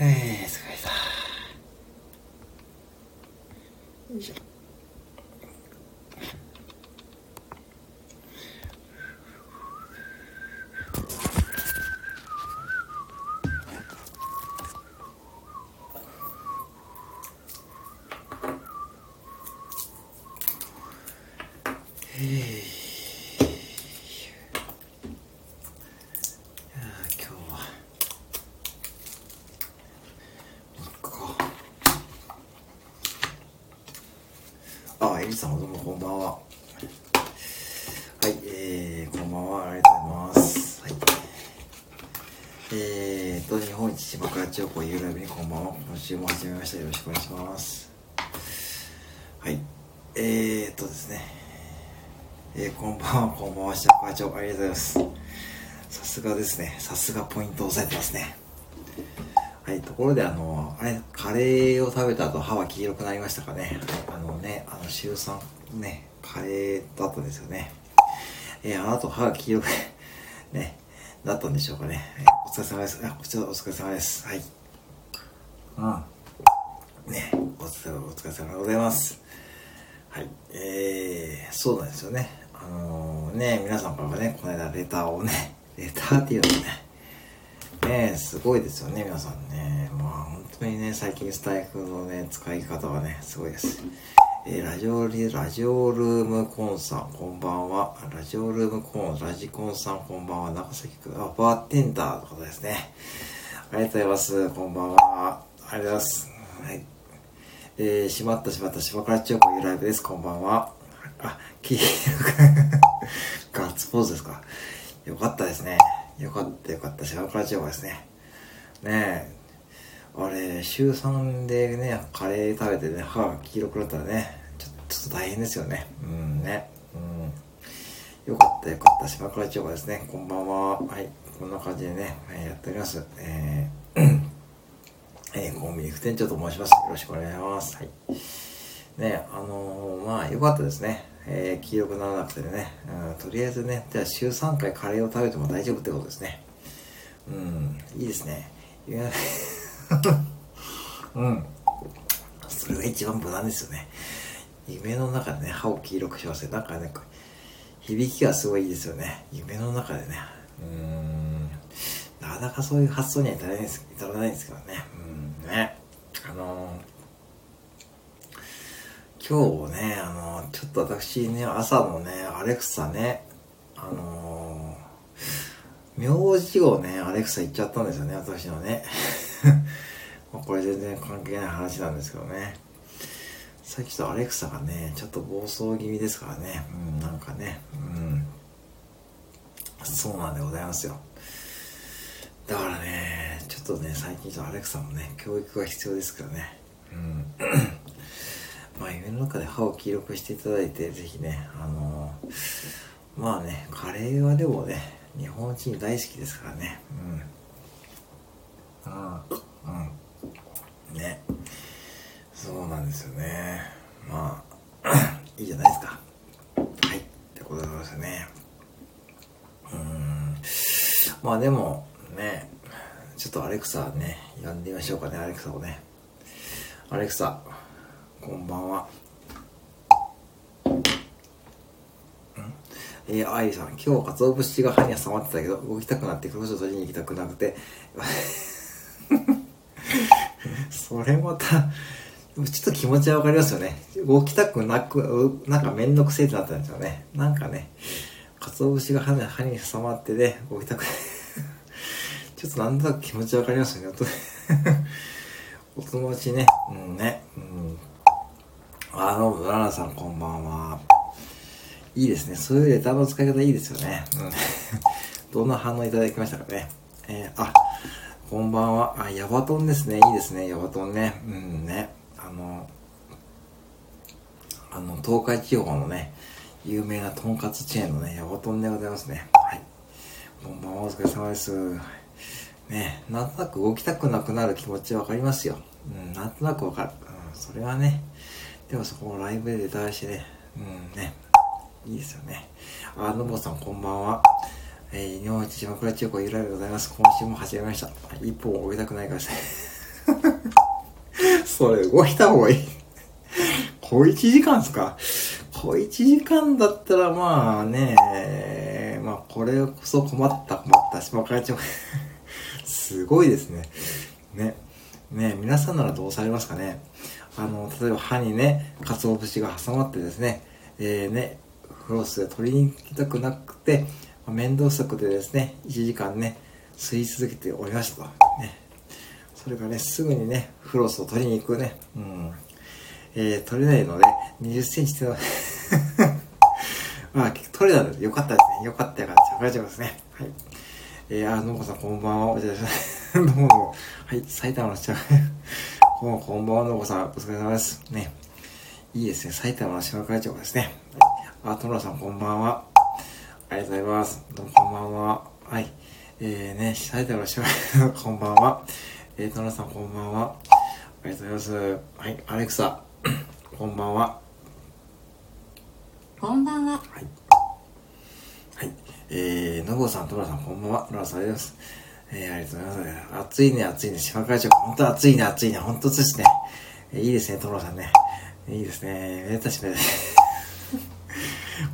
えー、疲れた。よいしょ。さんどうもこんばんは。はい、えー、こんばんは。ありがとうございます。はい。えーと、日本一島倉千代子ゆうライブにこんばんは。今週も始めました。よろしくお願いします。はい。えーとですね。えー、こんばんは、こんばんは、島倉千代子。ありがとうございます。さすがですね。さすがポイント押さえてますね。はい、ところであの、あれ、カレーを食べた後歯は黄色くなりましたかね。あのね、あの、週3、ね、カレーだったんですよね。えー、あの後歯が黄色くね、だったんでしょうかね。えー、お疲れ様です。あ、こちらお疲れ様です。はい。うん。ね、お疲れ、お疲れ様でございます。はい。えー、そうなんですよね。あのー、ね、皆さんからね、この間レターをね、レターっていうのね、ねすごいですよね、皆さんね。当にね、最近スタイフのね、使い方はね、すごいです。えー、ラジオリ、ラジオルームコンさん、こんばんは。ラジオルームコン、ラジコンさん、こんばんは。長崎くん、あ、バーテンダーの方ですね。ありがとうございます。こんばんは。ありがとうございます。はい。えー、しまったしまった、しばからちょこゆライブです。こんばんは。あ、キー ガッツポーズですか。よかったですね。よかったよかった。白川千代ですね。ねえ。あれ、週3でね、カレー食べてね、歯が黄色くなったらね、ちょちょっと大変ですよね。うんね。うん。よかったよかった。島倉千代ですね。こんばんは。はい。こんな感じでね、えー、やっております。えー、えー、コンビニ副店長と申します。よろしくお願いします。はい。ね、あのー、まあ、よかったですね。えー、黄色くならなくてね、うん、とりあえずね、じゃあ週3回カレーを食べても大丈夫ってことですね。うん、いいですね。いや うん。それが一番無難ですよね。夢の中でね、歯を黄色くしますね。なんかね、響きがすごいいいですよね。夢の中でね。うん。なかなかそういう発想には至らないです、至らないですけどね。うん、ね。あのー今日ね、あの、ちょっと私ね、朝のね、アレクサね、あのー、名字をね、アレクサ言っちゃったんですよね、私のね。これ全然関係ない話なんですけどね。さっきとアレクサがね、ちょっと暴走気味ですからね。うん、なんかね、うん。そうなんでございますよ。だからね、ちょっとね、最近とアレクサもね、教育が必要ですからね。うん。まあ夢の中で歯を黄色くしていただいて、ぜひね、あのー、まあね、カレーはでもね、日本人大好きですからね。うん。うん。ね。そうなんですよね。まあ、いいじゃないですか。はい。ってことでございますよね。うん。まあでも、ね、ちょっとアレクサね、呼んでみましょうかね、アレクサをね。アレクサ、こんばんは。えー、あいさん、今日、鰹節が歯に挟まってたけど、動きたくなって黒所取りに行きたくなくて、それまた、ちょっと気持ちはわかりますよね。動きたくなく、なんかめんどくせえってなったんですよね。なんかね、鰹節が歯に歯に挟まってで、動きたくちょっとなんとなく気持ちわかりますよね。お友達ね、うんね、うん、あの、ララさんこんばんは。いいですね。そういうレターの使い方いいですよね。うん。どんな反応いただきましたかね。えー、あ、こんばんは。あ、ヤバトンですね。いいですね。ヤバトンね。うんね。あの、あの、東海地方のね、有名なとんかつチェーンのね、ヤバトンでございますね。はい。こんばんは。お疲れ様です。ね、なんとなく動きたくなくなる気持ちわかりますよ。うん、なんとなくわかる。うん、それはね、でもそこもライブで出たらしてね、うんね、いいですよね。あ、のぼさんこんばんは。えー、日本一島倉千代子ゆらでございます。今週も始めました。一本を終えたくないからですね。それ動いた方がいい。小1時間ですか小1時間だったらまあね、まあこれこそ困った困った島会長。すごいですね。ね。ね皆さんならどうされますかねあの、例えば歯にね、鰹節が挟まってですね、えー、ね、フロスで取りに行きたくなくて、面倒くさくてですね、1時間ね、吸い続けておりましたと。ね。それがね、すぐにね、フロスを取りに行くね、うん。えー、取れないので、20センチってのは まあ、取れたのでよかったですね。よかったよかった。大丈夫ですね。はい。えー、あ、のこさんこんばんは。お疲れ様です。どうも。はい、埼玉の人 こんこんばんは、のこさん。お疲れ様です。ね。いいですね。埼玉の島会長ですね。あ、トラさんこんばんは。ありがとうございます。どうもこんばんは。はい。えーね、埼玉の島会長、こんばんは。えー、トラさんこんばんは。ありがとうございます。はい、アレクサ。こんばんは。こんばんは。はい。はい。えー、のぼさん、とらさん、こんばんは。とらさんです。えー、ありがとうございます。暑いね、暑いね。島会長、本当暑いね、暑いね。本当ですね。えー、いいですね、とらさんね。いいですね。めでたしめでたし。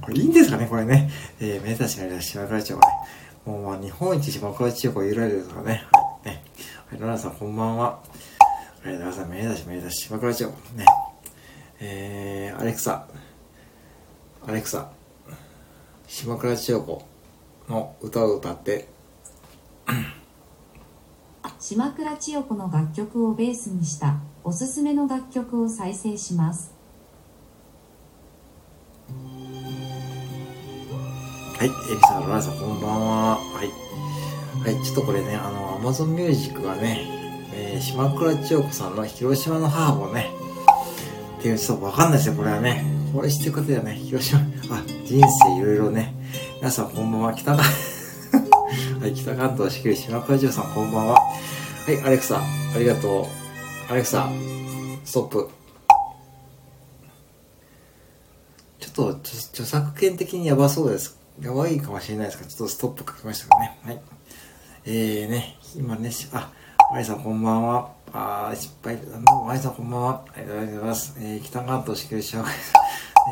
これいいんですかね、これね。えー、めでたしめでたし、島会長がね。もう、まあ、日本一島会長が揺られるですかね。はい。ね。はい、ロナさん、こんばんは。ありがとうございます。めでたしめでたし、島会長。ね。えー、アレクサ。アレクサ、島倉千代子の歌を歌って。島倉千代子の楽曲をベースにしたおすすめの楽曲を再生します。はい、エリさん、ロラさん、こんばんは。はい。はい、ちょっとこれね、あの、アマゾンミュージックがね、えー、島倉千代子さんの広島の母をね、っていう、ちょっとわかんないですよ、これはね。これしてることだよね。広島。あ、人生いろいろね。皆さんこんばんは。北関、はい、北関東しきり島倉城さんこんばんは。はい、アレクサ、ありがとう。アレクサ、ストップ。ちょっと著作権的にやばそうです。やばいかもしれないですが、ちょっとストップ書きましたかね。はい。えーね、今ね、あ、マリさんこんばんは。あー、失敗。マリさんこんばんは。ありがとうございます。えー、北関東しきり島倉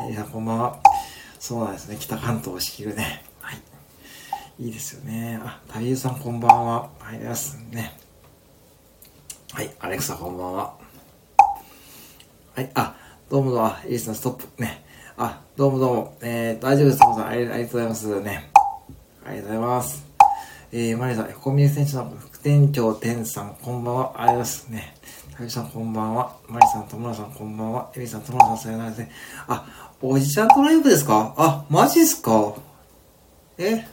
えー、こんばんは。そうなんですね。北関東仕切るね。はい。いいですよね。あ、旅ユさんこんばんは。はい、ですね。はい、アレクサこんばんは。はい、あ、どうもどうも、エリスのストップ。ね。あ、どうもどうも。えー、大丈夫です。どうもありがとうございますね。ありがとうございます。えー、マリさん、コミュニ選手の副店長、天さん、こんばんは。ありがとうございますね。タビさんこんばんは。マリさん、トムラさんこんばんは。エリさん、トムラさんさよならですね。あ、おじちゃんとライブですか？あ、マジっすか？え？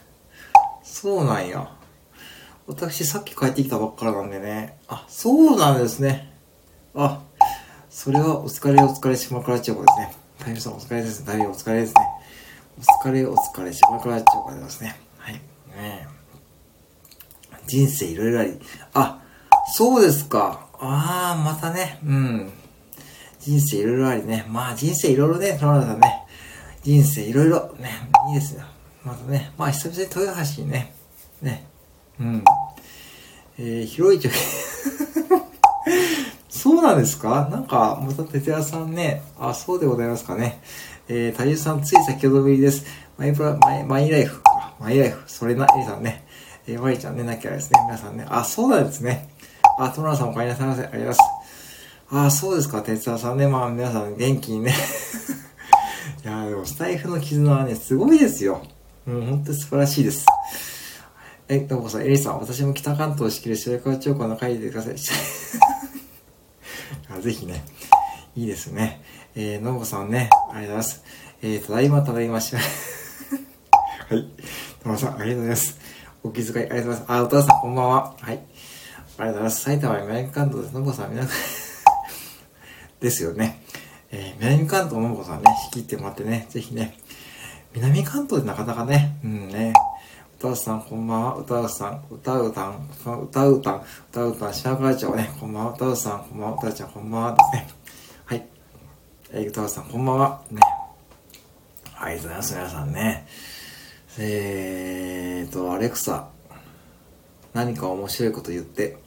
そうなんや。私さっき帰ってきたばっからなんでね。あ、そうなんですね。あ、それはお疲れお疲れ島倉千代子ですね。タイムさんお疲れです。大変お疲れです。ね。お疲れお疲れ島倉千代子でございます。ね。はい。ね人生いろいろあり。あ、そうです。か。ああ、またね、うん。人生いろいろありね。まあ人生いろいろね、田村さんね。人生いろいろね、いいです。よ。またね、まあ久々に豊橋にね、ね、うん。えー、広いちょ、そうなんですか？なんか、また哲也さんね、あ、そうでございますかね。えー、谷さん、つい先ほどぶりです。マイプラ、マイ、マイライフ。マイライフ。それな、エリさんね。えー、マリちゃんね、なきゃですね。皆さんね。あ、そうなんですね。あ、トムラさんお帰りなさいませ。ありがとうございます。あ、そうですか、哲也さんね。まあ、皆さん元気にね。いやでも、スタイフの絆はね、すごいですよ。うん、本当に素晴らしいです。え、どうもさん、エリさん、私も北関東を仕切る白川町の会でください。ぜひね、いいですね。えー、のぼさんね、ありがとうございます。えー、ただいま、ただいまし、はい。のぼさん、ありがとうございます。お気遣い、ありがとうございます。あ、お父さん、こんばんは。はい。ありがとうございます。埼玉南関東です。のぼさん、皆さん ですよね。えー、南関東のぼさんね、仕切ってもらってね、ぜひね、南関東でなかなかね、うんね、歌うさん、こんばんは。歌うさん、歌うたん、歌うたん、歌うたん、島倉町ね、こんばんは。歌うさん、こんばんは。歌うちゃん、こんばんは。ですね。はい。えー、歌うさん、こんばんは。ね。ありがとうございます、皆さんね。えーと、アレクサ、何か面白いこと言って。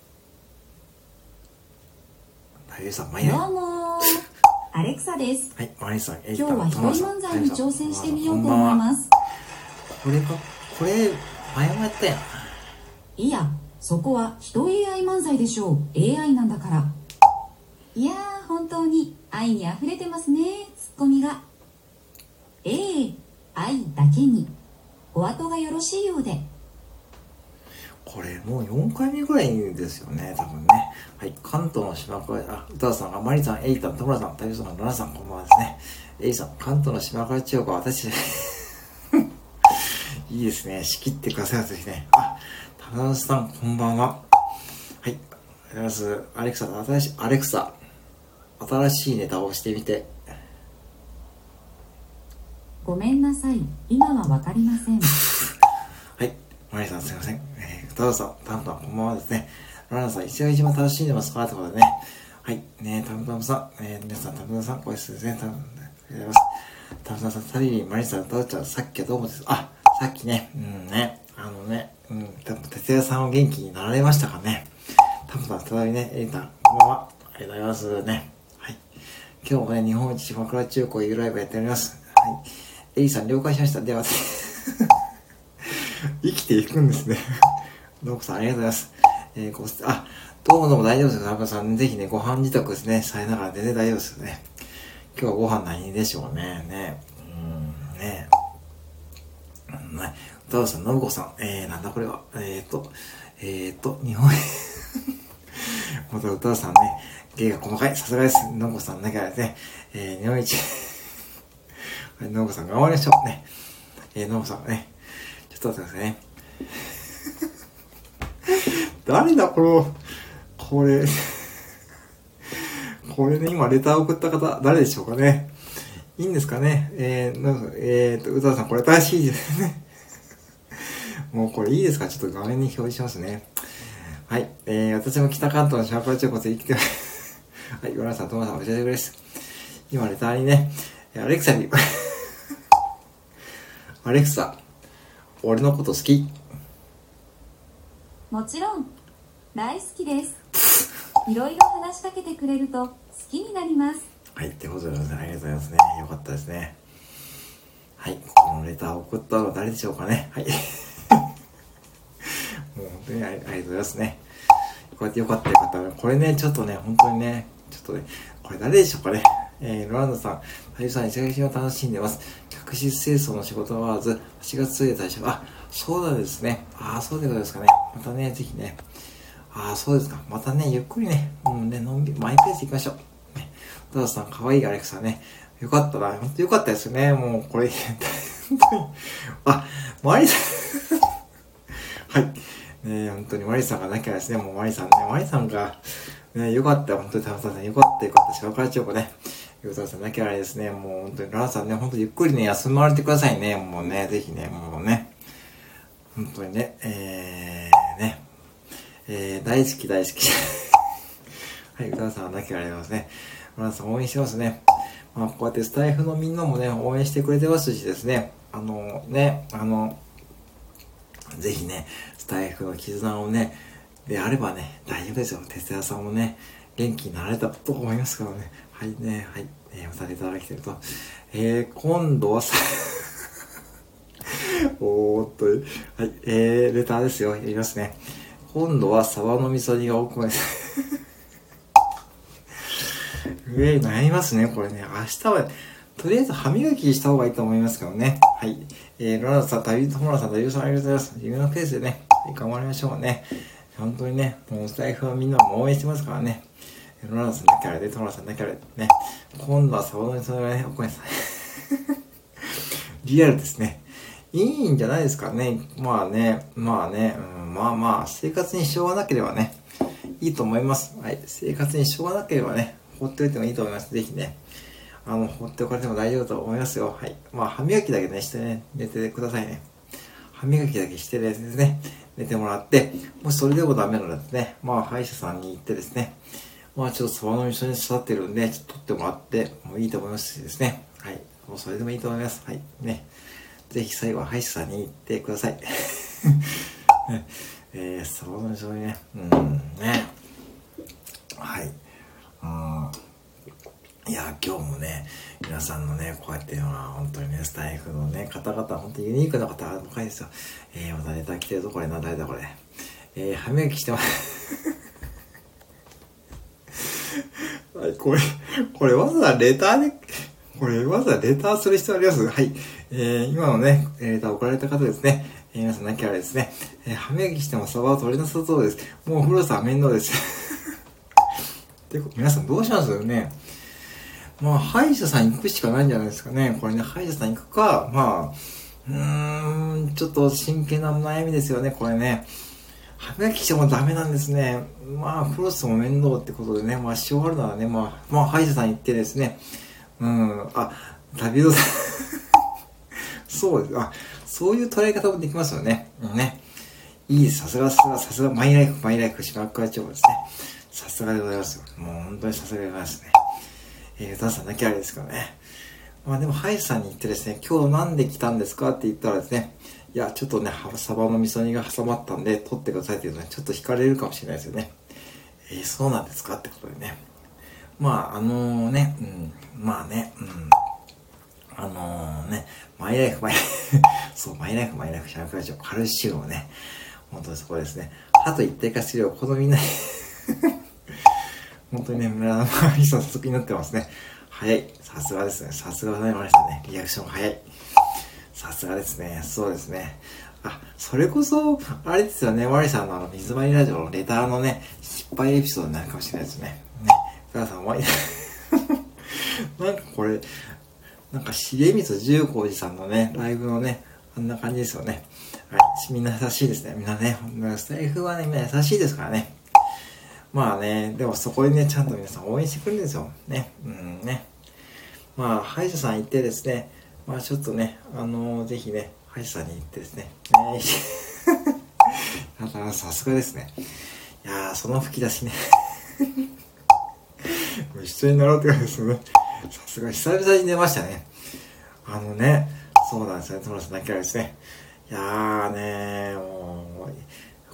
俳優さん、まいどうもー アレクサです。はい、マリさん、今日は一人漫才に挑戦してみようと思いす。ます。これか、これ、前もやったやん。いや、そこは人 AI 漫才でしょう。AI なんだから。いやー、本当に愛に溢れてますね、ツッコミが。ええ愛だけに。お後がよろしいようで。これもう4回目ぐらいですよね、多分ね。はい、関東の島倉、あ、歌さんが、マリさん、エイタン、田村さん、太陽さん、奈々さん、こんばんはですね。エイさん、関東の島倉千代子は私、いいですね、仕切ってください、ぜひね。あ、田村さん、こんばんは。はい、ありがとうございます。アレクサ、新しい、アレクサ、新しいネタをしてみて。ごめんなさい。今はわかりません。はい。マリさんすいません。えー、歌うさん、タムタムこんばんはですね。ララさん、一番一番楽しんでますか？ってことでね。はい。ねタムタムさん、えー、皆さん、タムタムさん、おいしいですね。タム、ありがとうございます。タムタムさん、タリリン、マリさん、歌うちゃん、さっきはどうもです。あ、さっきね、うんね、あのね、うん、多分、哲也さんは元気になられましたかね？タムタム、再びね、エイタン、こんばんは。ありがとうございますね。はい。今日もね、日本一島倉中高 U ライブやっております。はい。エリさん、了解しました。では、生きていくんですね。どうもさん、ありがとうございます。えー、ごあ、どうもどうも大丈夫ですよ。田中さん、ぜひね、ご飯自宅ですね、されながら全然大丈夫ですよね。今日はご飯何でしょうね。ね。うん、ね。うん、ね。歌田さん、信子さん、えー、なんだこれは。えーと、えーと、日本、また歌田さんね、芸が細かい。さすがです。信子さんだけはですね、えー、日本一、はい、信子さん頑張りましょう。ね。えー、信子さんね、ちょっと待ってくださいね。誰だ、この、これ。これね、今レター送った方、誰でしょうかね。いいんですかね。えー、なんか、えーと、宇多田さん、これ新しいですね。もうこれいいですか？ちょっと画面に表示しますね。はい。えー、私も北関東のシャープラチョコで生きてます。はい、岩原さん、友さん、お久しぶりです。今、レターにね、アレクサに、アレクサ、俺のこと好き？もちろん、大好きです。いろいろ話しかけてくれると好きになります。はい、ってことでございますね。ありがとうございますね。よかったですね。はい、このレターを送ったのは誰でしょうかね？はい。当にありがとうございますね。こうやってよかったよかった。これね、ちょっとね、本当にね、ちょっとね、これ誰でしょうかね。えー、ロランドさん、太陽さん、石垣島楽しんでます。客室清掃の仕事はわず、8月1日で退職。あ、そうなんですね。ああ、そうでございますかね。またね、ぜひね。ああ、そうですか。またね、ゆっくりね、もうね、のんびり、マイペース行きましょう。ね。トダさん、かわいいアレクサね。よかったな。ほんとよかったですね。もう、これ、本当に。あ、マリさん。はい。ね本当にマリさんがなきゃですね。もうマリさんね。マリさんが、ね、よかった。本当に田中さん、よかったよかった。しかからちょこね。ヨタさんなきゃあれですね。もう本当に、ランさんね、本当にゆっくりね、休まれてくださいね。もうね、ぜひね、もうね。本当にね、えー、ね。えー、大好き大好き。はい、歌さんなきゃありますね。村さん応援してますね。まあ、こうやってスタイフのみんなもね、応援してくれてますしですね。あの、ね、あの、ぜひね、スタイフの絆をね、であればね、大丈夫ですよ。哲也さんもね、元気になられたと思いますからね。はいね、はい。えー、またレターが来てると。えー、今度はさ、おーっと、はい、えー、レターですよ。やりますね。今度はサバの味噌煮が多くないです。え、悩みますね、これね。明日は、とりあえず歯磨きした方がいいと思いますけどね。はい。えー、ロナさん、旅、友野さん、旅さんありがとうございます。夢のペースでね、頑張りましょうね。本当にね、もうスタイフはみんなも応援してますからね。ロナさんだけあれで、トラさんだけあれでね。今度はサバの味噌煮がね、ごめんなさい。リアルですね。いいんじゃないですかね。まあね、まあね、うん、まあまあ、生活に支障がなければね、いいと思います。はい。生活に支障がなければね、放っておいてもいいと思います。ぜひね。あの、放っておかれても大丈夫と思いますよ。はい。まあ、歯磨きだけね、してね、寝てくださいね。歯磨きだけしてですね、寝てもらって、もしそれでもダメならですね、まあ、歯医者さんに行ってですね、まあ、ちょっとサバの味噌に刺さってるんで、ちょっと取ってもらってもいいと思いますしですね。はい。もうそれでもいいと思います。はい。ね。ぜひ最後は歯医者さんに行ってください。えー、サバの味噌にね、うん、ね。はい。うんいや今日もね、皆さんのね、こうやっていうのは、本当にね、スタイフのね、方々、本当にユニークな方が深いですよ。えー、またネタ来てるぞ、これな、誰だこれ。えー、歯磨きしてます。はい、これ、これわざわざレターで、これわざわざレターする必要あります？はい。えー、今のね、レター送られた方ですね。えー、皆さんなきゃですね、えー、歯磨きしてもサバを取れなさそうです。もう風呂さん面倒です。で、皆さんどうします？よね。まあ、歯医者さん行くしかないんじゃないですかね。これね、歯医者さん行くか、まあ、うーん、ちょっと真剣な悩みですよね、これね。歯磨きしてもダメなんですね。まあ、フロスも面倒ってことでね、まあ、しようがあるならね、まあ、まあ、歯医者さん行ってですね、うん、あ、旅人さん そうです。あ、そういう捉え方もできますよね。うんね。いい。さすが、さすが、さすが、マイライフ、マイライフ、島倉町ですね。さすがでございますよ。もう本当にさすがでございますね。えー、歌さんだけあれですけどね。まあでも、歯医者さんに行ってですね、今日なんで来たんですかって言ったらですね、いや、ちょっとね、サバの味噌煮が挟まったんで、取ってくださいっていうとね、ちょっと惹かれるかもしれないですよね。えー、そうなんですかってことでね。まあ、あのー、ね、うん、まあね、うん。あのー、ね、マイライフ、マイライフ そう、マイライフ、マイライフ、シャンクラジオ、カルシウムをね、本当にそこですね、歯と一体化するよう、このみんな 本当にね、村の周り早速になってますね。早い。さすがですね。さすがございましたね。リアクション早い。さすがですね。そうですね。あ、それこそ、あれですよね。ワリさんのあの、水まりラジオのレターのね、失敗エピソードになるかもしれないですね。ね。皆さん、ワリ、なんかこれ、なんか、重光十光寺さんのね、ライブのね、あんな感じですよね。はい。みんな優しいですね。みんなね、スタイフはね、みんな優しいですからね。まあね、でもそこにね、ちゃんと皆さん応援してくるんですよ。ね。うんね。まあ、歯医者さん行ってですね、まあちょっとね、あのー、ぜひね、歯医者さんに行ってですね、ねだからさすがですね。いやー、その吹き出しね 一緒になろうって感じですね。さすが久々に出ましたね。あのね、そうなんですね、トラス泣きらですね。いやーねもう、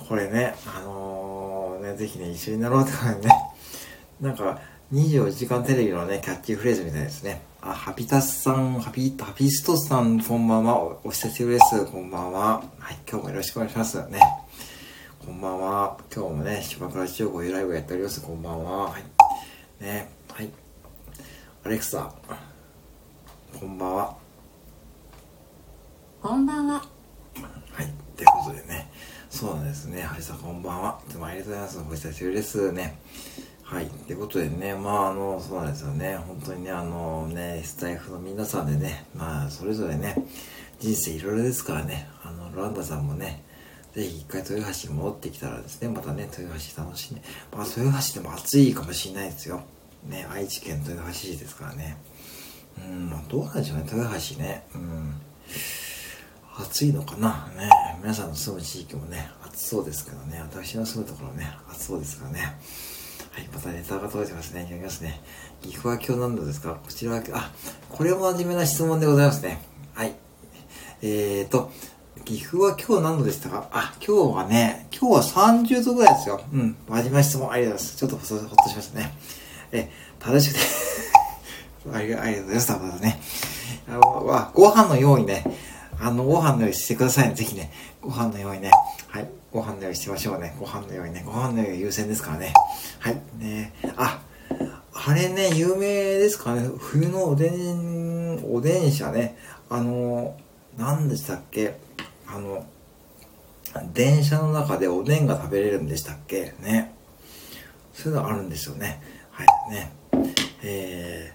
これね、あのー、ね、ぜひね、一緒になろうって感じね。なんか、24時間テレビのね、キャッチフレーズみたいですね。あ、ハピタスさん、ハピ、ハピストさん、こんばんは。おお久しぶりです。こんばんは。はい、今日もよろしくお願いしますね。こんばんは。今日もね、芝倉千代子ライブやっております。こんばんは。はい。ね、はい。アレクサ、こんばんは。こんばんは。はい。ということでね、そうですね。ハリさん、こんばんは。いつもありがとうございます。お久しぶりですね。はい。ってことでね、まあ、あの、そうなんですよね。本当にね、あのね、スタイフの皆さんでね、まあ、それぞれね、人生いろいろですからね、あの、ロランダさんもね、ぜひ一回豊橋に戻ってきたらですね、またね、豊橋楽しんで、まあ、豊橋でも暑いかもしれないですよ。ね、愛知県豊橋市ですからね。うん、まあ、どうなんでしょうね、豊橋ね。うん。暑いのかな？ね皆さんの住む地域もね、暑そうですけどね、私の住むところね、暑そうですからね。はい、またネタが届いてますね。読みますね。岐阜は今日何度ですか？こちらは、あ、これも真面目な質問でございますね。はい。えーと、岐阜は今日何度でしたか？あ、今日はね、今日は30度ぐらいですよ。うん。真面目な質問ありがとうございます。ちょっとほっとしましたね。え、正しくて ありがとうございます。またね。あの、ご飯のようにね、あの、ご飯の用意してくださいね。ぜひね、ご飯のようにね。はい。ご飯の用意しましょうね。ご飯のようにね。ご飯の用意優先ですからね。はい。ねあ、あれね、有名ですかね。冬のおでん、おでん車ね。あの、何でしたっけあの、電車の中でおでんが食べれるんでしたっけね。そういうのあるんですよね。はい。ね。え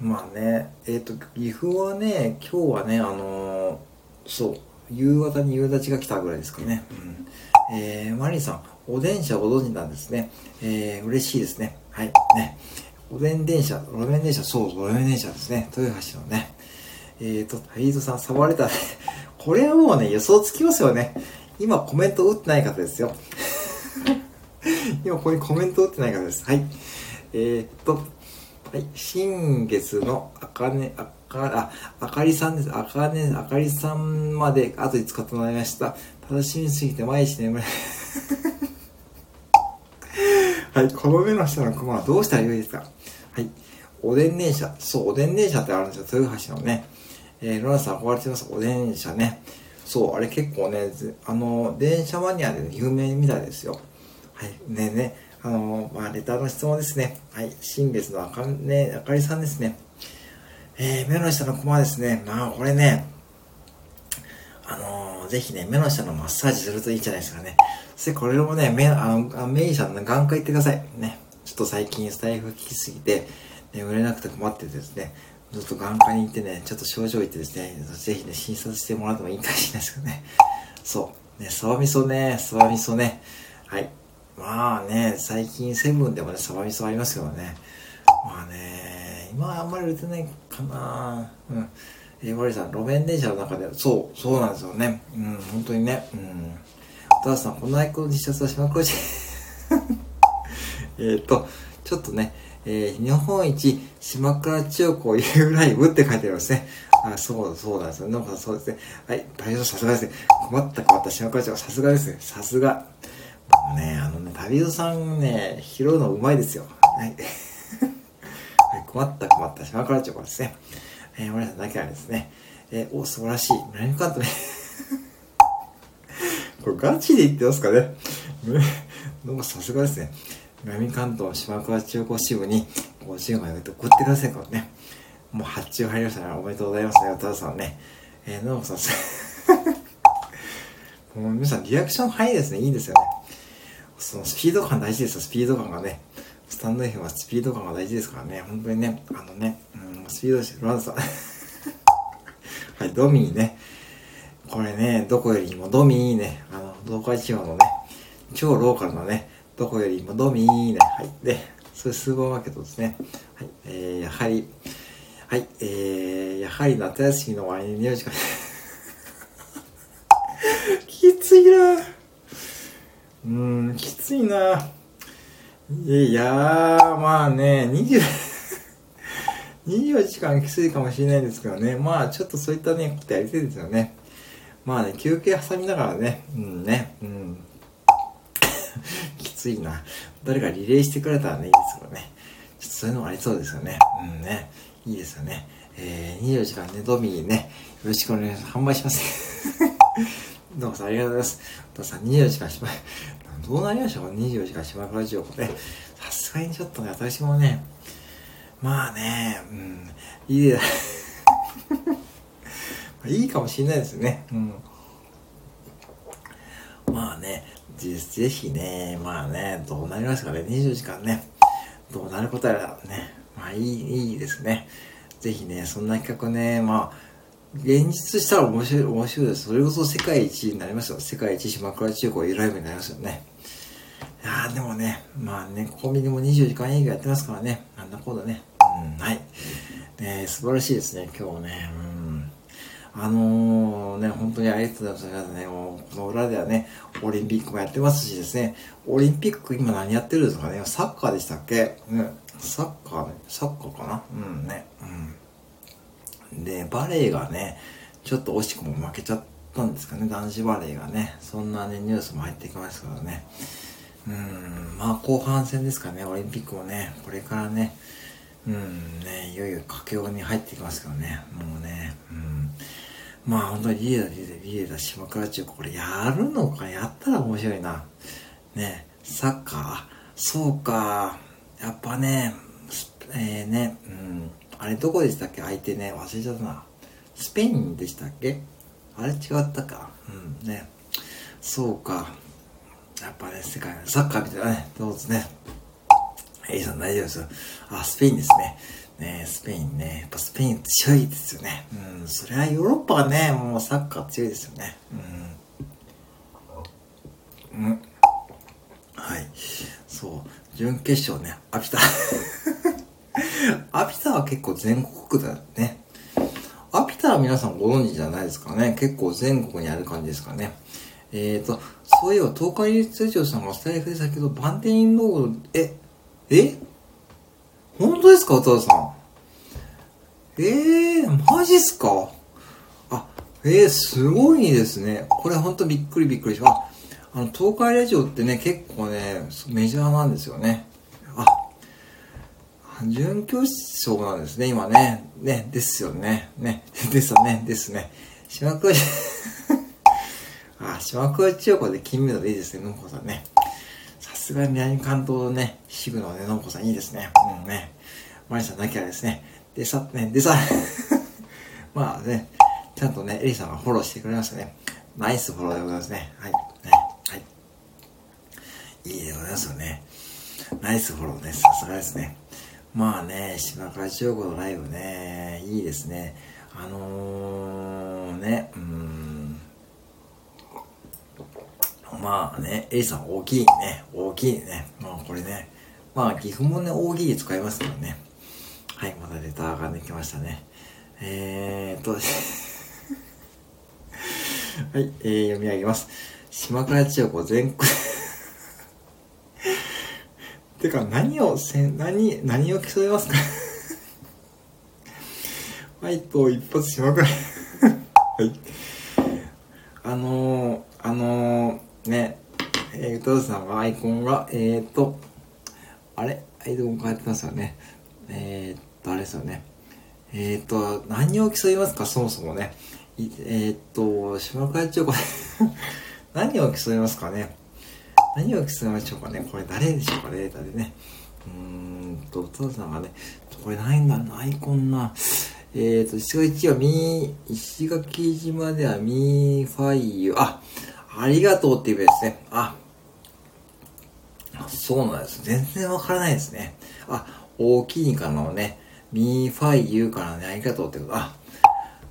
まあね、えっ、ー、と、岐阜はね、今日はね、あのー、そう、夕方に夕立が来たぐらいですかね。うん。えー、マリンさん、お電車ご存知なんですね。えー、嬉しいですね。はい。ね。おでん電車、路面電車、そう、路面電車ですね。豊橋のね。えっ、ー、と、ハリードさん、触れた、ね。これはもうね、予想つきますよね。今コメント打ってない方ですよ。今ここにコメント打ってない方です。はい。えー、っと、はい。新月のあかね、あか、あ、あかりさんです。あかね、あかりさんまであと5日となりました。楽しみすぎて毎日眠れ。はい。この目の下のクマはどうしたらよいですか？はい。おでん電車。そう、おでん電車ってあるんですよ。豊橋のね。えー、ロナさん憧れてます。おでん車ね。そう、あれ結構ね、あの、電車マニアで有名みたいですよ。はい。ねね。あの、まあ、レターの質問ですね。はい。新別のあか,、ね、あかりさんですね。えー、目の下のコマですね。まあ、これね、あのー、ぜひね、目の下のマッサージするといいんじゃないですかね。そしてこれもね、目、あの、メイさんの眼科行ってください。ね。ちょっと最近スタイフ聞きすぎて、眠れなくて困っててですね、ずっと眼科に行ってね、ちょっと症状言ってですね、ぜひね、診察してもらってもいいかもしれないですけどね。そう。ね、サバ味噌ね、サバ味噌ね。はい。まあね、最近セブンでもね、サバ味噌ありますけどね。まあね、今はあんまり売れてないかなうん。えー、ワリさん、路面電車の中で、そう、そうなんですよね。うん、本当にね。うん。お母さん、このアイコンの T シャツは島倉寺。えっと、ちょっとね、えー、日本一島倉千代子 U ライブって書いてありますね。あ、そう、そうなんですよ。なんかそうですね。はい、大丈夫、さすがですね。困った困った島倉千代子、さすがですね。さすが。ね、あのね、旅人さんね、拾うのうまいですよ。はい。困った困った島倉町ですね。えー、森さんだけはですね、えー、お、素晴らしい。何かとね これガチで言ってますかね。なんかさすがですね。南関東島倉中古支部に50枚送ってくださいからね。もう発注入りましたね。おめでとうございますね。お父さんね。えー、野さん、もう皆さんリアクション早いですね。いいですよね。そのスピード感大事ですよ、スピード感がね。スタンド F はスピード感が大事ですからね。本当にね、あのね、うん、スピードして、ロナさん。はい、ドミーね。これね、どこよりもドミーね、あの、東海地方のね、超ローカルなね、どこよりもドミーね。はい。で、それスーパーマーケットですね。はい。えー、やはり、はい。えー、やはり夏休みの終わりに匂いしか きついなうん、きついな。いやー、まあね、20 24 時間きついかもしれないですけどね。まあ、ちょっとそういったね、ことやりたいですよね。まあね、休憩挟みながらね、うんね、うん。きついな。誰かリレーしてくれたらね、いいですけどね。ちょっとそういうのもありそうですよね。うんね。いいですよね。えー、24時間ね、ドミーね、よろしくお願いします。販売します。どうもさんありがとうございます。お父さん24時間しま、どうなりましたか ?24 時間しまラジオこれ。さすがにちょっとね、私もね、まあね、うん、いい いいかもしれないですね。うん。まあね、ぜひね、まあね、どうなりますかね、24時間ね、どうなることやらね、まあいい、いいですね。ぜひね、そんな企画ね、まあ、現実したら面白い、面白いです。それこそ世界一になりますよ。世界一島倉中古ライブになりますよね。いやでもね、まあね、コンビニも24時間営業やってますからね。なんだこうだね。うん、はい。ね素晴らしいですね、今日ね。うん。あのー、ね、本当にありがとうございますね。もう、この裏ではね、オリンピックもやってますしですね、オリンピック今何やってるんですかね？サッカーでしたっけ？ね、サッカー、ね、サッカーかな？うんね。うん。で、バレーがね、ちょっと惜しくも負けちゃったんですかね、男子バレーがね。そんなね、ニュースも入ってきますからね。うん、まあ後半戦ですかね、オリンピックもね、これからね、うんね、いよいよ佳境に入ってきますからね、もうね、うん。まあ本当にリーダー、リーダー、リーダー、島倉中、これやるのか、やったら面白いな。ね、サッカー、そうか、やっぱね、えー、ね、うん、あれどこでしたっけ？相手ね、忘れちゃったな。スペインでしたっけ？あれ違ったか。うん、ね。そうか。やっぱね、世界のサッカーみたいなね、どうぞね。エイさん大丈夫ですよ。あ、スペインですね。ねスペインね。やっぱスペイン強いですよね。うん、それはヨーロッパはね、もうサッカー強いですよね。うん。うん。はい。そう。準決勝ね、アピタ。アピタは結構全国区だよね。アピタは皆さんご存知じゃないですかね。結構全国にある感じですかね。えーと、そういえば東海輸出庁さんがスタイフで先ほどバンテリンロード、え、え？本当ですか、お父さん？えー、マジっすか？あ、えー、すごいですね。これほんとびっくりびっくりしまあの、東海ラジオってね、結構ね、メジャーなんですよね。準教師なんですね、今ね。ね、ですよね。ね、ですよね、ですね。島倉、あ、島倉千代子で金メダルいいですね、のこさんね。さすが南関東のね、渋野ね、のんこさんいいですね。うんね。マリさんなきゃですね。でさ、ね、でさ、まあね、ちゃんとね、エリさんがフォローしてくれましたね。ナイスフォローでございますね。はい。ね。はい。いいでございますよね。ナイスフォローね。さすがですね。まあね、島倉千代子のライブね、いいですね。あのー、ね、うん。まあね、エリさん大きいね。大きいね。まあこれね。まあ岐阜もね、大喜利使いますけどね。はい、またレターができましたね。えーと、はい、えー、読み上げます。島倉千代子全国てか、何をせ、何、何を競いますか？ファイト一発島倉 はい。あのー、あのー、ね、えー、歌さんがアイコンが、えーと、あれ？アイコン変えてますよね。えー、と、あれですよね。えっ、と、何を競いますか、そもそもね。えっ、と、島倉千代子何を競いますかね？何を競いましょうかね。これ誰でしょうか、データでね。うーんと、お父さんがね、これないんだな、アイコンな。えっ、ー、と、石垣はみ、石垣島ではミーファイユ、あ、ありがとうっていう意味ですね。あ、そうなんです。全然わからないですね。あ、大きいかのね、ミーファイユからね、ありがとうってこと。あ、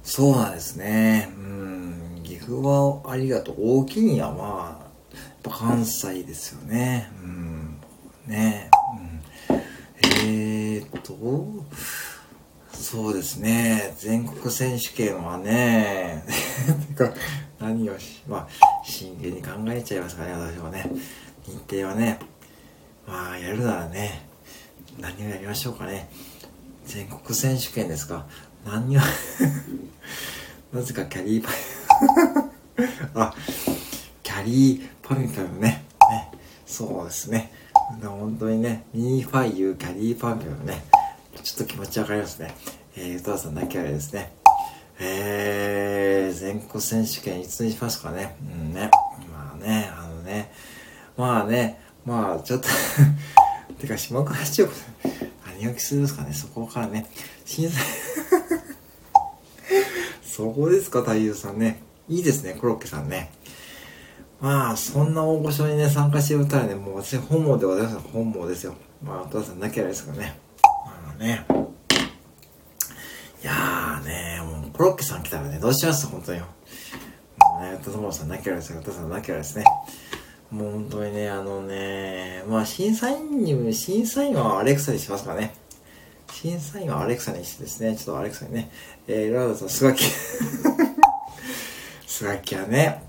そうなんですね。うん、岐阜はありがとう。大きいにはまあ、ぱ関西ですよね。うん、ねえうん、えーっと、そうですね。全国選手権はね、何をし、まあ、真剣に考えちゃいますかね、私はね。認定はね、まあ、やるならね、何をやりましょうかね。全国選手権ですか何を なぜかキャリーパイ あ、キャリーパミュパムね。ね。そうですね。本当にね、ミニファイユーキャリーパミュパムね。ちょっと気持ちわかりますね。えー、歌さんだけあれですね。えー、全国選手権いつにしますかね。うんね。まあね、あのね。まあね、まあちょっと てか、島倉千代子何をするんですかね、そこからね。審査 そこですか、太夫さんね。いいですね、コロッケさんね。まあ、そんな大御所にね、参加してたらね、もう私本望でございます本望ですよ。まあ、お父さんなきゃですからね。まあね。いやーね、もうコロッケさん来たらね、どうします？本当に。もうね、ともさんなきゃですよ。お父さんなきゃですね。もう本当にね、あのね、まあ審査員に、審査員はアレクサにしますかね。審査員はアレクサにしてですね、ちょっとアレクサにね、えー、ラウダさん、スガキ、スガキはね、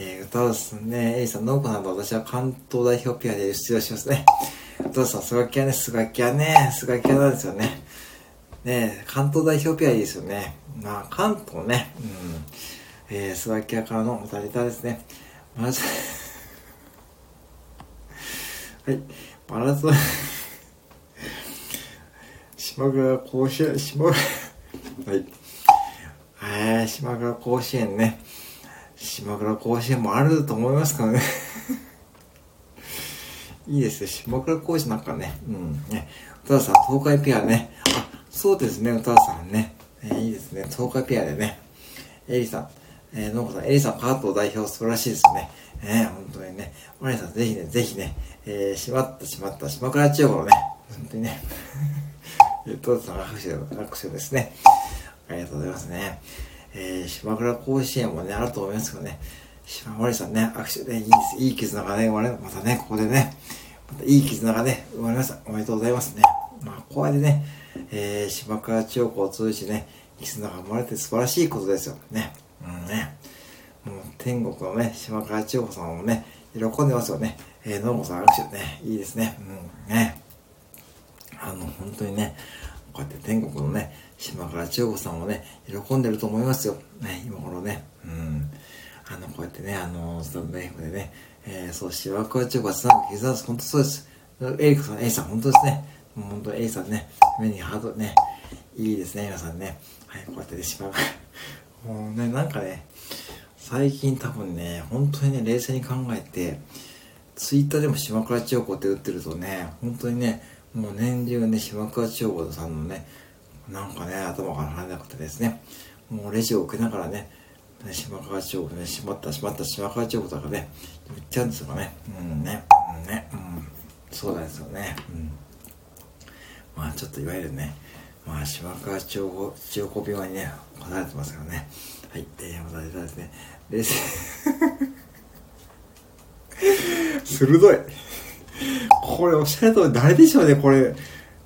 えー、歌うすね、エイさん、ノーコなんと私は関東代表ペアで出場しますね。歌うさん、スガキはね、スガキはね、スガキはなんですよね。ね関東代表ペアいいですよね。まあ、関東ね、うん。えー、スガキはからのおたりたですね。まず、はい。マラソン島倉甲子園、島倉 はい。えー、島倉甲子園ね。島倉甲子園もあると思いますからね。いいですね。島倉甲子なんかね。うん。ね。歌田さん、東海ペアね。あ、そうですね、歌田さんね。えー、いいですね。東海ペアでね。エリさん、えー、のこさん、エリさん、関東代表素晴らしいですね。えー、本当にね。マリさん、ぜひね、ぜひね、えー、しまったしまった、島倉千代子のね、本当にね、えっと、その拍手、拍手ですね。ありがとうございますね。えー、島倉甲子園もね、あると思いますけどね、島森さんね、握手でいいです。いい絆がね、生まれ、またね、ここでね、またいい絆がね、生まれました。おめでとうございますね。まあ、こうやってね、えー、島倉千代子を通じてね、絆が生まれて素晴らしいことですよ。ね。うんね。もう天国のね、島倉千代子さんもね、喜んでますよね。えー、のもさん握手ね、いいですね。うん、ね。あの、本当にね、こうやって天国のね、島倉千代子さんもね、喜んでると思いますよ。ね、今頃ね。うん。あの、こうやってね、あの、スタンドでね、えー、そう、島倉千代子はつなぐ絆です。本当そうです。エリックさん、エイさん、本当ですね。もう本当 A さんね、目にハートね、いいですね、皆さんね。はい、こうやってね、しまう。もうね、なんかね、最近多分ね、本当にね、冷静に考えて、ツイッターでも島倉千代子って打ってるとね、本当にね、もう年中ね、島倉千代子さんのね、なんかね、頭から離れなくてですね、もうレジを受けながらね、島川千代子ね、しまった、しまった、島川千代子とかね、言っちゃうんですよね。うんね、うんね、うん。そうなんですよね。うん。まあちょっといわゆるね、まあ島川千代子、千代子病にね、答えてますからね。はい、えー、またですね、冷静。鋭い。これおっしゃる通り、誰でしょうね、これ。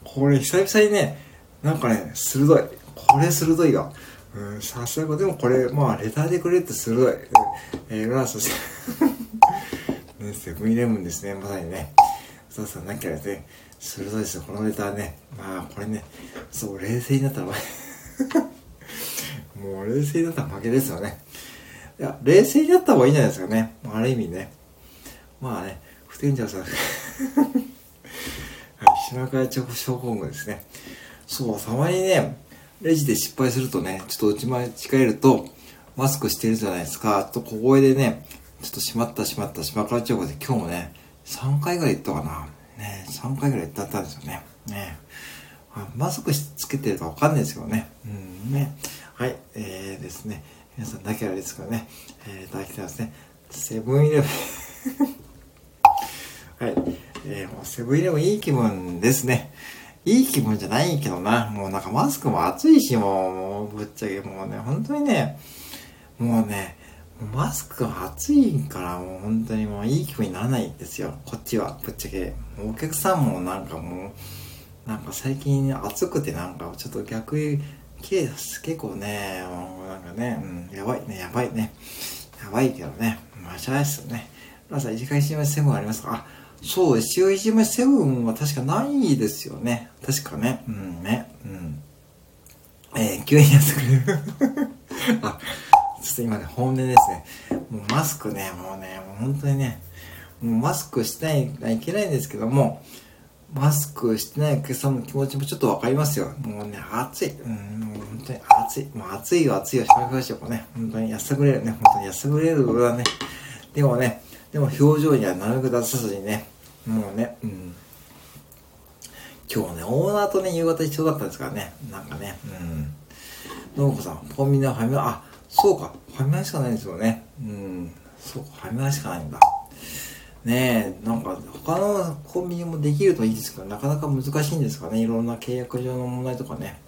これ、久々にね、なんかね、鋭い。これ鋭いよ。うん、さすが、でもこれ、まあ、レターでくれって鋭い。えー、ラ ース、ね、セブンイレブンですね、まさにね。そうそう、なきゃですね、鋭いですよ、このレターね。まあ、これね、そう、冷静になったら、もう冷静になったら負けですよね。いや、冷静になった方がいいんじゃないですかね。ある意味ね。まあね、不天者さん。はい、品川直症候群ですね。そう、たまにね、レジで失敗するとね、ちょっと内間違えると、マスクしてるじゃないですか。ちょっと小声でね、ちょっとしまったしまった島倉千代子で今日もね、3回ぐらい言ったかな。ね、3回ぐらい言ったんですよね。ね。マスクつけてるかわかんないですけどね。うんね。はい、えーですね。皆さんだけあれですからね。えー、いただきたいですね。セブンイレブン はい。えー、もうセブンイレブンいい気分ですね。いい気分じゃないけどな。もうなんかマスクも暑いし、もう、ぶっちゃけもうね、本当にね、もうね、マスク暑いからもう本当にもういい気分にならないんですよ。こっちは、ぶっちゃけ。お客さんもなんかもう、なんか最近暑くてなんかちょっと逆に綺麗です。結構ね、もうなんかね、うん、やばいね、やばいね。やばいけどね。まあ、しゃないっすよね。皆さん、一回しまセブンありますか？あ、そう、石尾いじめセブンは確かないですよね。確かね。うんね。うん。えー、急にやってくれる。あ、ちょっと今ね、本音ですね。もうマスクね、もうね、もう本当にね、もうマスクしてないといけないんですけども、マスクしてないお客さんの気持ちもちょっとわかりますよ。もうね、暑い。うん、もう本当に暑い。もう暑いよ、暑いよ。しばらくしようね。本当に安くれるね。本当に安くれるはね。でもね、でも表情にはなるべく出さずにね、もうね、うん。今日ね、オーナーとね、夕方一緒だったんですからね。なんかね、うん。のこさん、コンビニはファミマ、あ、そうか、ファミマしかないんですよね。うん。そうか、ファミマしかないんだ。ねえ、なんか他のコンビニもできるといいですけど、なかなか難しいんですかね。いろんな契約上の問題とかね。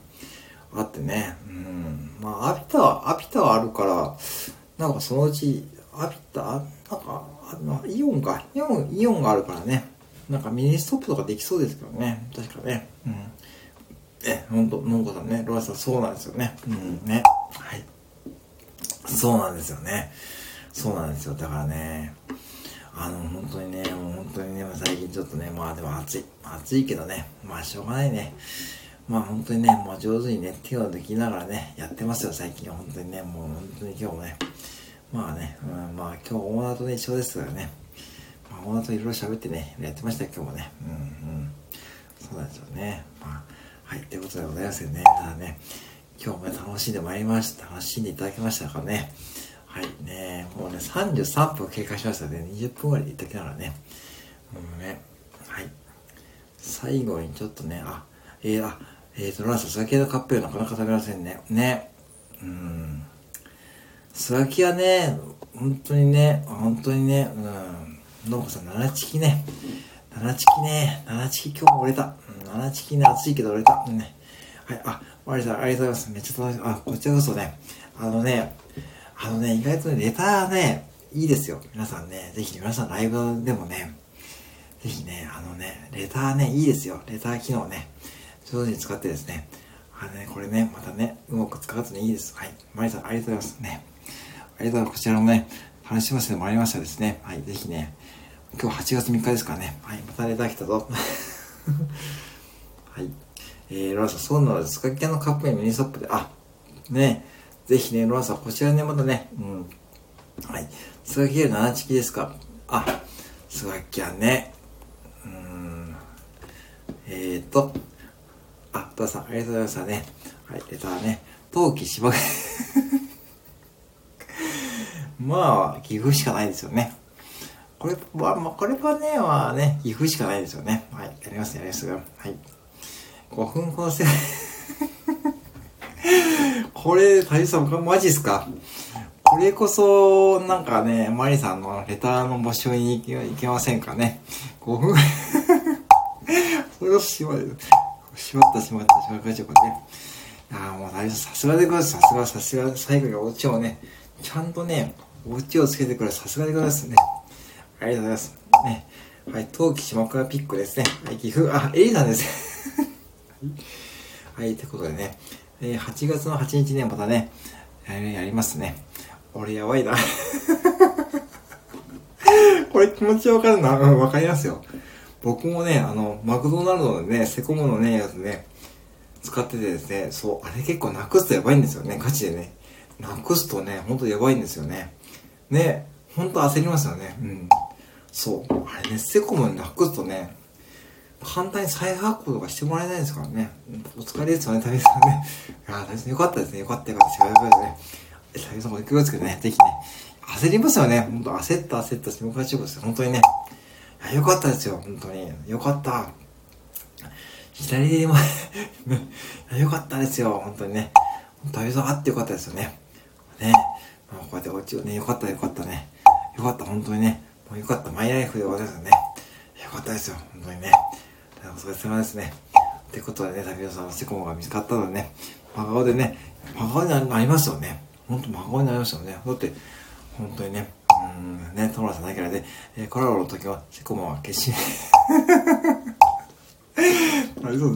あってね。うん。まあ、アピタは、アピタはあるから、なんかそのうち、アピタ、なんか、あイオンか。イオン、イオンがあるからね。なんかミニストップとかできそうですけどね。確かね。うん。え、ほんと、のんこさんね。ロアさん、そうなんですよね。うん、ね。はい。そうなんですよね。そうなんですよ。だからね。あの、本当にね、もう本当にね、最近ちょっとね、まあでも暑い。暑いけどね。まあしょうがないね。まあ本当にね、まあ上手にね、手を抜きながらね、やってますよ、最近は。本当にね、もう本当に今日もね。まあね、うん、まあ今日オーナーとね、一緒ですからね。まあ、オーナーといろいろ喋ってね、やってました今日もね。うんうん。そうなんですよね。まあ、はい、ということでございますよね。ただね、今日も、楽しんでまいりました。楽しんでいただきましたからね。はいね、もうね、33分経過しましたね。20分ぐらいで行ってきながらね。もうね、はい。最後にちょっとね、あ、えー、あ、えーと、ランさん、酒のカップよなかなか食べませんね。ね。うん。スワキはね、本当にね、本当にね、うん、ノブさん、七チキね。七チキね、七チキ今日も売れた。七チキね、暑いけど売れた。うん、ね。はい、あ、マリさん、ありがとうございます。めっちゃ楽しい。あ、こちらこそね、あのね、あのね、意外とね、レターね、いいですよ。皆さんね、ぜひ皆さんライブでもね、ぜひね、あのね、レターね、いいですよ。レター機能ね、上手に使ってですね、あね、これね、またね、うまく使わずにいいです。はい。マリさん、ありがとうございます。ね。ありがとうございます。こちらもね、楽しませてもらいましたですね。はい、ぜひね、今日8月3日ですからね。はい、またネタ来たぞ。はい。えー、ロラさん、そうなのです。スカキャのカップにミニストップで、あ、ね、ぜひね、ロラさん、こちらね、またね、うん。はい。スガキャ7チキですか？あ、スガキャね。うん。えーと、あ、多田さん、ありがとうございましたね。はい、レターね。冬季芝 まあ、岐阜しかないですよね。これは、まあ、これはね、はね、岐阜しかないですよね。はい、やりますやります。はい。5分ほどせ、これ、大さん、マジっすか？これこそ、なんかね、マリさんのレターの募集に行けませんかね？5分それをしま、しまったしまったしまったしまったね。ああ、もう大丈夫、さすがでください。さすが、さすが、最後にお家をね、ちゃんとね、お家をつけてくれ、さすがでくださいね。ありがとうございます。ね。はい、冬季下倉ピックですね。はい、岐阜、あ、エリさんですはい、ということでね、えー、8月の8日ね、またね、やりますね。俺やばいなこれ気持ちわかるな。わかりますよ。僕もね、あの、マクドナルドのね、セコムのね、やつね、使っててですね、そう、あれ結構なくすとやばいんですよね、ガチでね。なくすとね、ほんとやばいんですよね。ね、ほんと焦りますよね。うん。そう。あれね、セコムなくすとね、簡単に再発行とかしてもらえないですからね。お疲れですよね、大変さんね。いや大変よかったですね。よかったよかった。違うよかったですね。最初の気をつけてね、ぜひね、焦りますよね。本当焦った焦った下川中国ですよ。本当にね。よかったですよ。本当に。よかった。左でも よかったですよ。本当にね。旅さんあってよかったですよね。ね。まあ、こうやってお家をね、よかったよかったね。よかった、本当にね。もうよかった、マイライフでございますよね。よかったですよ。本当にね。お疲れ様ですね。ってことでね、旅さんのセコモが見つかったのでね、真顔でね、真顔になりますよね。本当真顔になりましたよね。だって、本当にね、ね、トモラさんなければね、えー、コラボの時は、セコマは決心。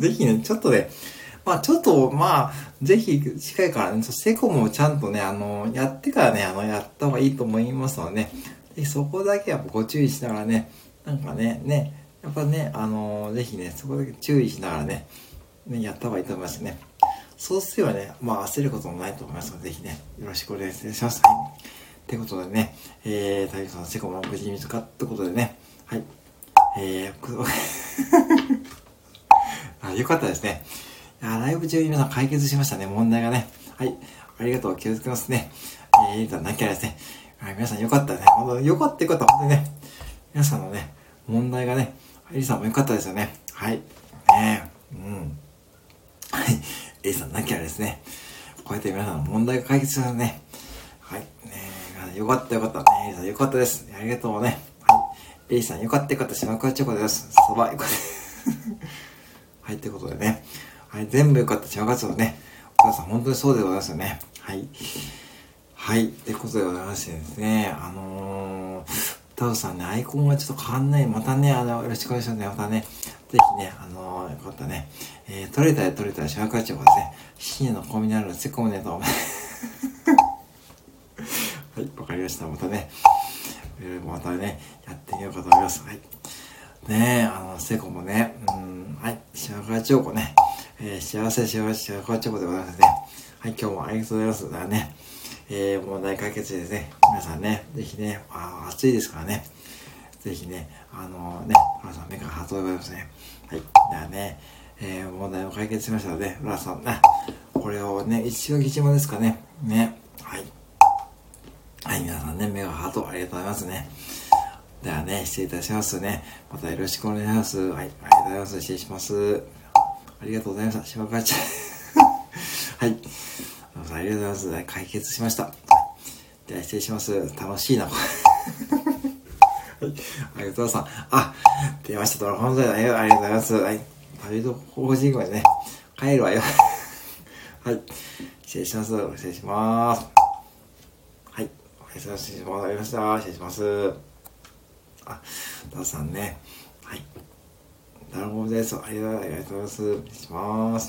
ぜひね、ちょっとね、まあちょっと、まあ、ぜひ近いからね、セコムをちゃんとね、あの、やってからね、あの、やった方がいいと思いますので、ね、でそこだけやっぱご注意しながらね、なんかね、ね、やっぱね、あの、ぜひね、そこだけ注意しながらね、ね、やった方がいいと思いますね。そうすればね、まあ焦ることもないと思いますので、ぜひね、よろしくお願いします。ってことでね、えー、大樹さん、セコも無事に見つかったことでね、はい。えー、あ、よかったですね。ライブ中に皆さん解決しましたね、問題がね。はい。ありがとう、気をつけますね。えー、エリさん、なきゃですね。はい、皆さんよかったね。本当よかったよかった。本当にね。皆さんのね、問題がね、エリさんもよかったですよね。はい。ねうん。はい。A さんなきゃですね、こうやって皆さんの問題が解決しまするね。はい。ねよかったよかった。ね A さんよかったです。ありがとうね。はい。A さんよかったよかった。島倉チョコです。そばよかった。はい。ということでね。はい。全部よかった島倉チョコね。お母さん本当にそうでございますよね。はい。はい。ってことでございましてですね。あのー、タオさんね、アイコンはちょっと変わんない。またね、あの、よろしくお願いしますね。またね、ぜひね、あのー、よかったね。えー、取れたら取れたら、シャーカチョウですね、深夜のコミナルセコムネと、はい、わかりました。またね、またね、やってみようかと思います。はい。ねえ、あの、セコもね、うん、はい、シャーカチョコね、えー、幸せ幸せシャーカチョコでございますね。はい、今日もありがとうございます。だね、えー、問題解決ですね。皆さんね、ぜひね、あ暑いですからね、ぜひね、あのね、皆さん目からハートでございますね。はい。ではね、えー、問題を解決しましたので、皆さんね、これをね、石垣島ですかね。ね。はい。はい、皆さんね、目がハートありがとうございますね。ではね、失礼いたしますね。またよろしくお願いします。はい、ありがとうございます。失礼します。ありがとうございました。島川ちゃん。はい。ありがとうございます。解決しました。では失礼します。楽しいな。はい。ありがとうございます。あ、出ました。ドラゴンズありがとうございます。はい。旅の法人号でね、帰るわよ。はい。失礼します。失礼します。はい。お疲れ様でした。失礼します。あ、ダンさんね。はい。なるほどです。ありがとうございます。失礼します。